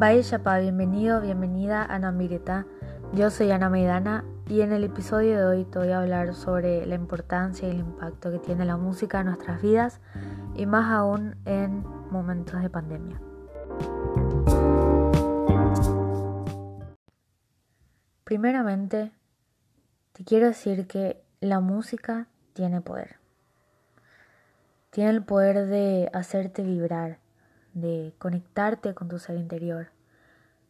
Bye Chapa, bienvenido, bienvenida a Namireta. Yo soy Ana Maidana y en el episodio de hoy te voy a hablar sobre la importancia y el impacto que tiene la música en nuestras vidas y más aún en momentos de pandemia. Primeramente, te quiero decir que la música tiene poder. Tiene el poder de hacerte vibrar, de conectarte con tu ser interior,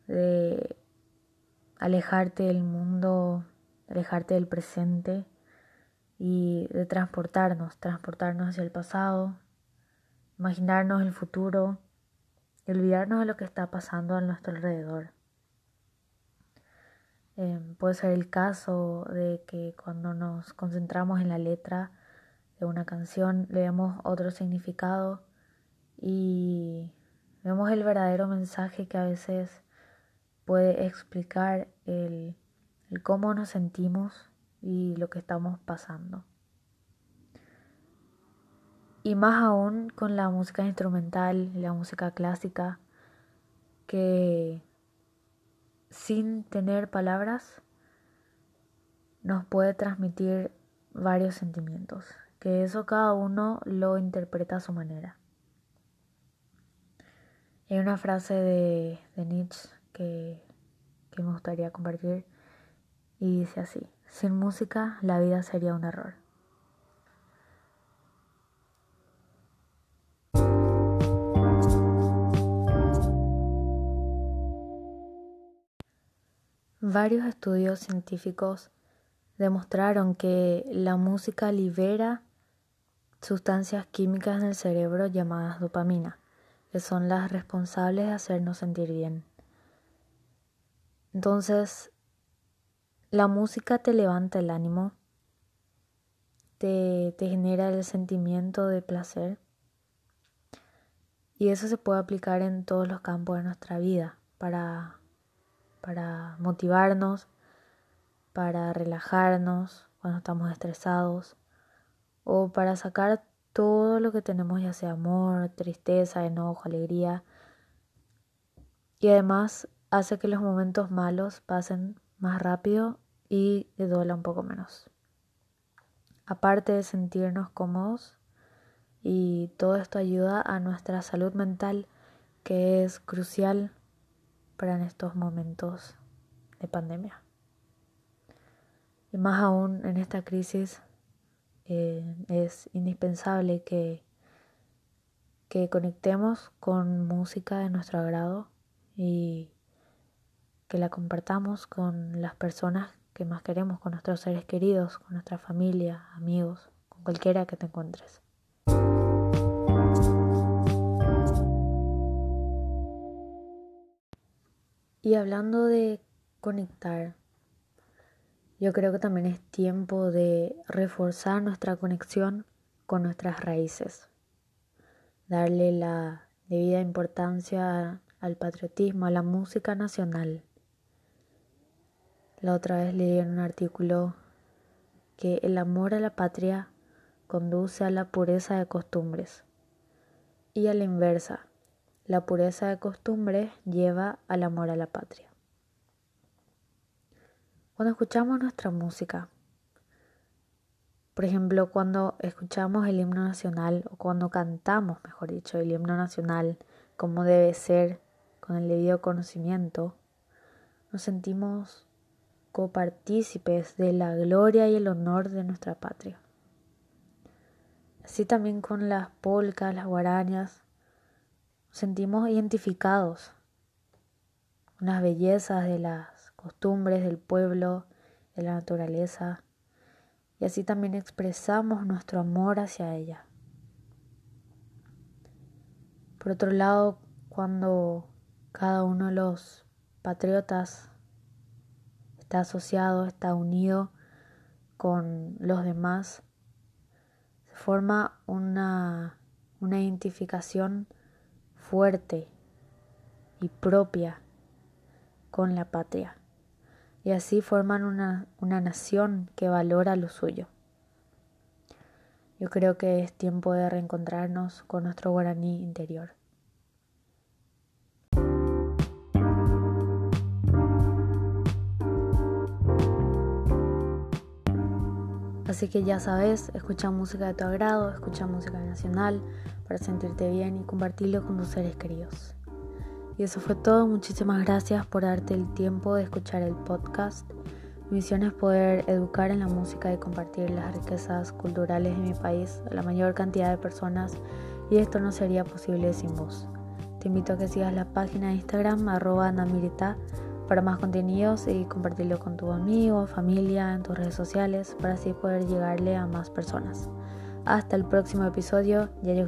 de alejarte del mundo, alejarte del presente y de transportarnos, transportarnos hacia el pasado, imaginarnos el futuro y olvidarnos de lo que está pasando a nuestro alrededor. Em, puede ser el caso de que cuando nos concentramos en la letra de una canción le damos otro significado y vemos el verdadero mensaje que a veces puede explicar el, el cómo nos sentimos y lo que estamos pasando. Y más aún con la música instrumental la música clásica, que sin tener palabras nos puede transmitir varios sentimientos, que eso cada uno lo interpreta a su manera. Hay una frase de, Nietzsche que, que me gustaría compartir y dice así, sin música la vida sería un error. Varios estudios científicos demostraron que la música libera sustancias químicas en el cerebro llamadas dopamina que son las responsables de hacernos sentir bien. Entonces, la música te levanta el ánimo, te, te genera el sentimiento de placer y eso se puede aplicar en todos los campos de nuestra vida para, para motivarnos, para relajarnos cuando estamos estresados o para sacar todo lo que tenemos, ya sea amor, tristeza, enojo, alegría. Y además hace que los momentos malos pasen más rápido y duela un poco menos. Aparte de sentirnos cómodos, y todo esto ayuda a nuestra salud mental, que es crucial para en estos momentos de pandemia. Y más aún en esta crisis eh, es indispensable que, que conectemos con música de nuestro agrado y que la compartamos con las personas que más queremos, con nuestros seres queridos, con nuestra familia, amigos, con cualquiera que te encuentres. Y hablando de conectar, yo creo que también es tiempo de reforzar nuestra conexión con nuestras raíces, darle la debida importancia al patriotismo, a la música nacional. La otra vez leí en un artículo que el amor a la patria conduce a la pureza de costumbres y a la inversa, la pureza de costumbres lleva al amor a la patria. Cuando escuchamos nuestra música, por ejemplo, cuando escuchamos el himno nacional o cuando cantamos, mejor dicho, el himno nacional como debe ser, con el debido conocimiento, nos sentimos copartícipes de la gloria y el honor de nuestra patria. Así también con las polcas, las guarañas, nos sentimos identificados con las bellezas de las costumbres del pueblo, de la naturaleza, y así también expresamos nuestro amor hacia ella. Por otro lado, cuando cada uno de los patriotas está asociado, está unido con los demás, se forma una, una identificación fuerte y propia con la patria y así forman una, una nación que valora lo suyo. Yo creo que es tiempo de reencontrarnos con nuestro guaraní interior. Así que ya sabes, escucha música de tu agrado, escucha música nacional para sentirte bien y compartirlo con tus seres queridos. Y eso fue todo, muchísimas gracias por darte el tiempo de escuchar el podcast. Mi misión es poder educar en la música y compartir las riquezas culturales de mi país a la mayor cantidad de personas y esto no sería posible sin vos. Te invito a que sigas la página de Instagram arroba namirita para más contenidos y compartirlo con tu amigo, familia, en tus redes sociales para así poder llegarle a más personas. Hasta el próximo episodio, Yayo.